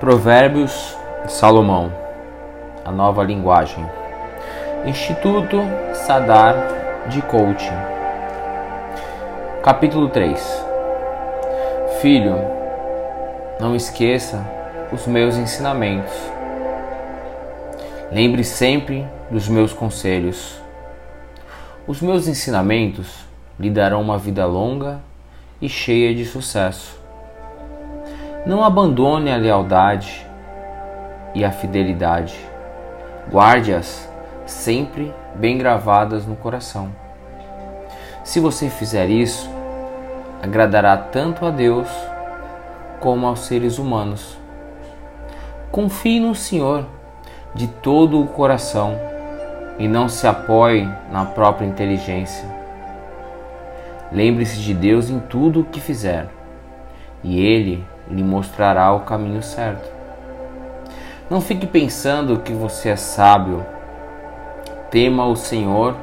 Provérbios Salomão, a nova linguagem. Instituto Sadar de Coaching. Capítulo 3. Filho, não esqueça os meus ensinamentos. Lembre sempre dos meus conselhos. Os meus ensinamentos lhe darão uma vida longa e cheia de sucesso. Não abandone a lealdade e a fidelidade. Guarde-as sempre bem gravadas no coração. Se você fizer isso, agradará tanto a Deus como aos seres humanos. Confie no Senhor de todo o coração e não se apoie na própria inteligência. Lembre-se de Deus em tudo o que fizer, e Ele lhe mostrará o caminho certo. Não fique pensando que você é sábio. Tema o Senhor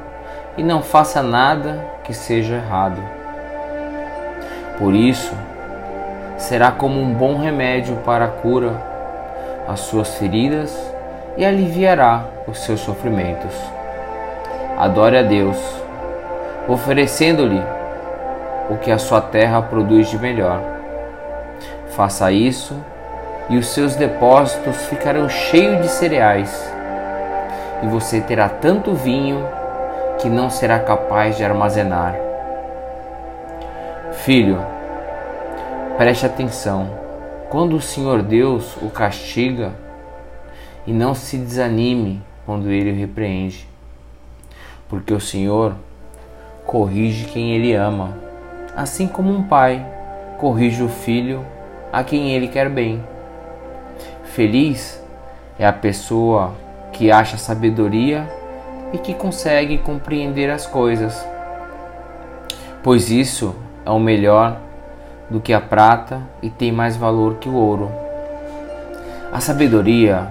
e não faça nada que seja errado. Por isso, será como um bom remédio para a cura as suas feridas e aliviará os seus sofrimentos. Adore a Deus, oferecendo-lhe o que a sua terra produz de melhor Faça isso e os seus depósitos ficarão cheios de cereais, e você terá tanto vinho que não será capaz de armazenar. Filho, preste atenção. Quando o Senhor Deus o castiga, e não se desanime quando ele o repreende, porque o Senhor corrige quem ele ama, assim como um pai corrige o filho a quem ele quer bem. Feliz é a pessoa que acha sabedoria e que consegue compreender as coisas, pois isso é o melhor do que a prata e tem mais valor que o ouro. A sabedoria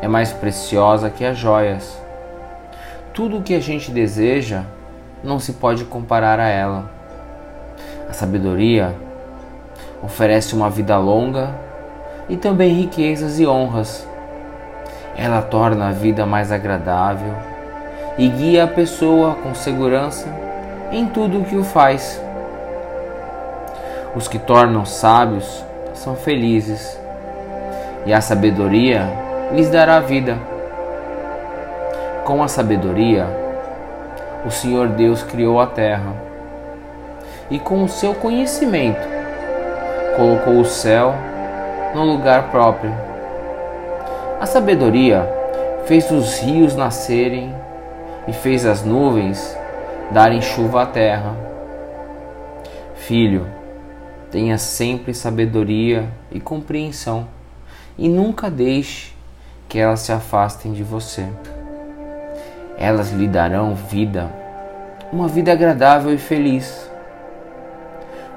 é mais preciosa que as joias. Tudo o que a gente deseja não se pode comparar a ela. A sabedoria oferece uma vida longa e também riquezas e honras. Ela torna a vida mais agradável e guia a pessoa com segurança em tudo o que o faz. Os que tornam sábios são felizes, e a sabedoria lhes dará vida. Com a sabedoria, o Senhor Deus criou a terra, e com o seu conhecimento, colocou o céu no lugar próprio. A sabedoria fez os rios nascerem e fez as nuvens darem chuva à terra. Filho, tenha sempre sabedoria e compreensão e nunca deixe que elas se afastem de você. Elas lhe darão vida, uma vida agradável e feliz.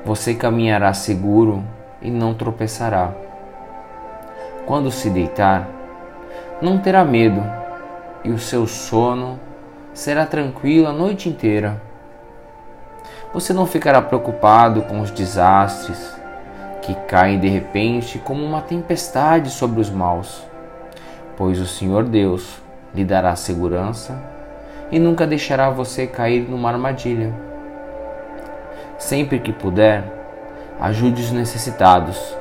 Você caminhará seguro e não tropeçará. Quando se deitar, não terá medo, e o seu sono será tranquilo a noite inteira. Você não ficará preocupado com os desastres que caem de repente como uma tempestade sobre os maus, pois o Senhor Deus lhe dará segurança e nunca deixará você cair numa armadilha. Sempre que puder, ajude os necessitados.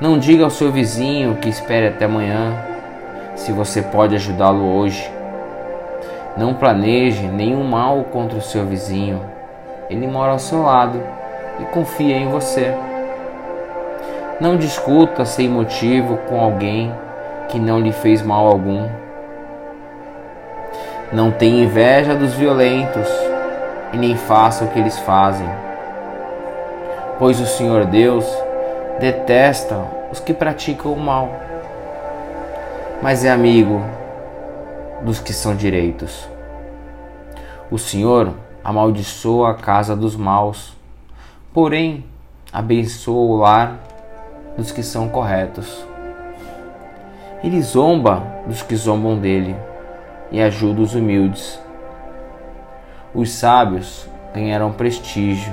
Não diga ao seu vizinho que espere até amanhã, se você pode ajudá-lo hoje. Não planeje nenhum mal contra o seu vizinho. Ele mora ao seu lado e confia em você. Não discuta sem motivo com alguém que não lhe fez mal algum. Não tenha inveja dos violentos e nem faça o que eles fazem. Pois o Senhor Deus detesta os que praticam o mal, mas é amigo dos que são direitos. O Senhor amaldiçoa a casa dos maus, porém abençoa o lar dos que são corretos. Ele zomba dos que zombam dele e ajuda os humildes. Os sábios ganharão prestígio,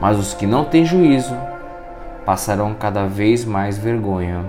mas os que não têm juízo passarão cada vez mais vergonha.